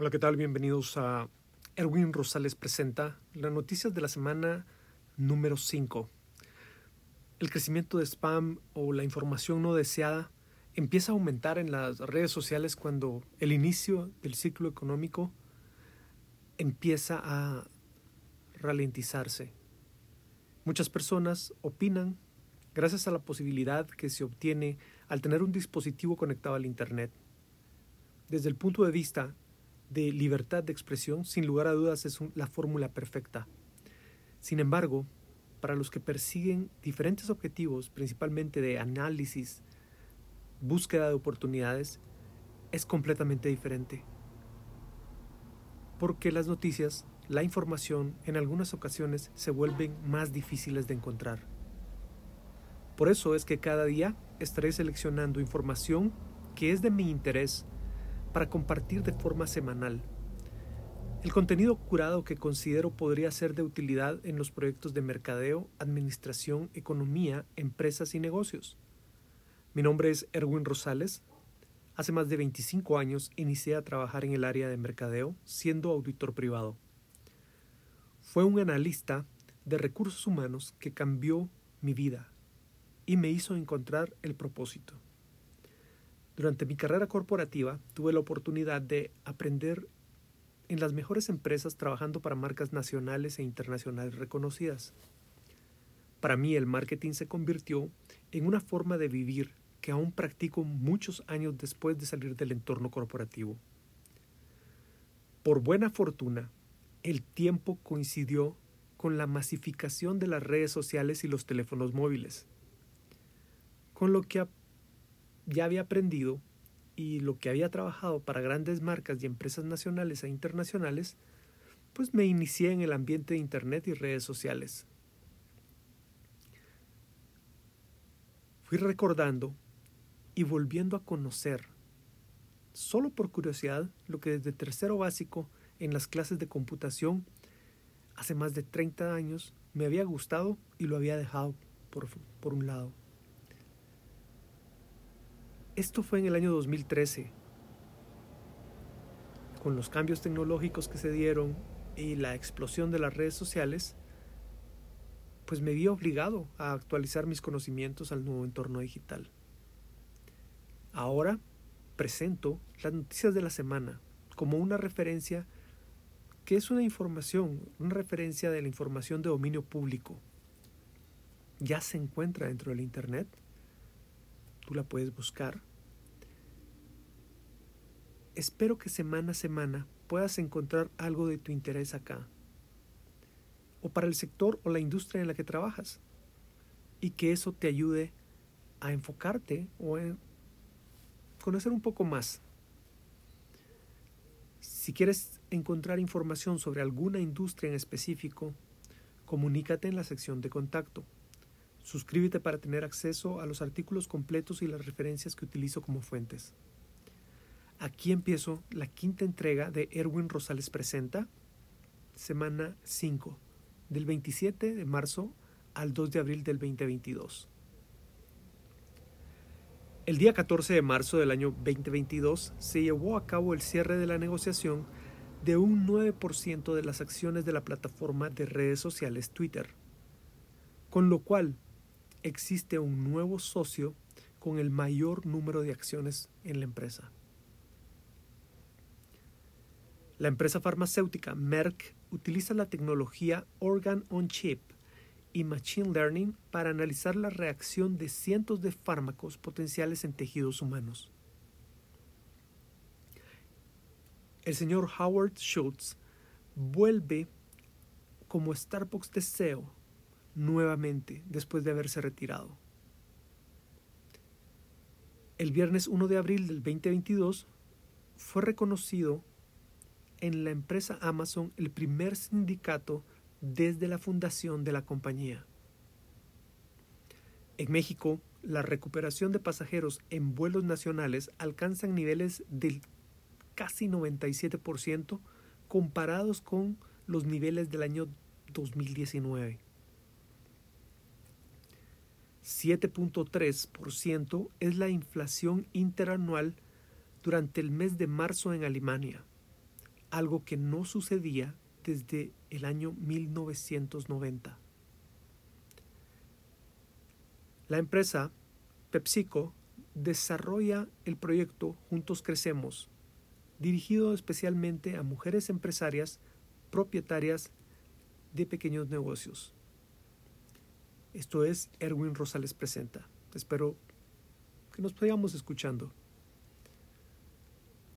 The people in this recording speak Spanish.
Hola, ¿qué tal? Bienvenidos a Erwin Rosales Presenta las noticias de la semana número 5. El crecimiento de spam o la información no deseada empieza a aumentar en las redes sociales cuando el inicio del ciclo económico empieza a ralentizarse. Muchas personas opinan gracias a la posibilidad que se obtiene al tener un dispositivo conectado al Internet. Desde el punto de vista de libertad de expresión, sin lugar a dudas es la fórmula perfecta. Sin embargo, para los que persiguen diferentes objetivos, principalmente de análisis, búsqueda de oportunidades, es completamente diferente. Porque las noticias, la información, en algunas ocasiones se vuelven más difíciles de encontrar. Por eso es que cada día estaré seleccionando información que es de mi interés para compartir de forma semanal. El contenido curado que considero podría ser de utilidad en los proyectos de mercadeo, administración, economía, empresas y negocios. Mi nombre es Erwin Rosales. Hace más de 25 años inicié a trabajar en el área de mercadeo siendo auditor privado. Fue un analista de recursos humanos que cambió mi vida y me hizo encontrar el propósito. Durante mi carrera corporativa tuve la oportunidad de aprender en las mejores empresas trabajando para marcas nacionales e internacionales reconocidas. Para mí el marketing se convirtió en una forma de vivir que aún practico muchos años después de salir del entorno corporativo. Por buena fortuna, el tiempo coincidió con la masificación de las redes sociales y los teléfonos móviles, con lo que ya había aprendido y lo que había trabajado para grandes marcas y empresas nacionales e internacionales, pues me inicié en el ambiente de Internet y redes sociales. Fui recordando y volviendo a conocer, solo por curiosidad, lo que desde tercero básico en las clases de computación hace más de 30 años me había gustado y lo había dejado por, por un lado. Esto fue en el año 2013. Con los cambios tecnológicos que se dieron y la explosión de las redes sociales, pues me vi obligado a actualizar mis conocimientos al nuevo entorno digital. Ahora presento las noticias de la semana como una referencia que es una información, una referencia de la información de dominio público. Ya se encuentra dentro del Internet. Tú la puedes buscar Espero que semana a semana puedas encontrar algo de tu interés acá, o para el sector o la industria en la que trabajas, y que eso te ayude a enfocarte o a conocer un poco más. Si quieres encontrar información sobre alguna industria en específico, comunícate en la sección de contacto. Suscríbete para tener acceso a los artículos completos y las referencias que utilizo como fuentes. Aquí empiezo la quinta entrega de Erwin Rosales Presenta, semana 5, del 27 de marzo al 2 de abril del 2022. El día 14 de marzo del año 2022 se llevó a cabo el cierre de la negociación de un 9% de las acciones de la plataforma de redes sociales Twitter, con lo cual existe un nuevo socio con el mayor número de acciones en la empresa. La empresa farmacéutica Merck utiliza la tecnología Organ on Chip y Machine Learning para analizar la reacción de cientos de fármacos potenciales en tejidos humanos. El señor Howard Schultz vuelve como Starbucks de SEO nuevamente después de haberse retirado. El viernes 1 de abril del 2022 fue reconocido en la empresa Amazon el primer sindicato desde la fundación de la compañía. En México, la recuperación de pasajeros en vuelos nacionales alcanzan niveles del casi 97% comparados con los niveles del año 2019. 7.3% es la inflación interanual durante el mes de marzo en Alemania algo que no sucedía desde el año 1990. La empresa PepsiCo desarrolla el proyecto Juntos Crecemos, dirigido especialmente a mujeres empresarias propietarias de pequeños negocios. Esto es Erwin Rosales Presenta. Espero que nos podamos escuchando.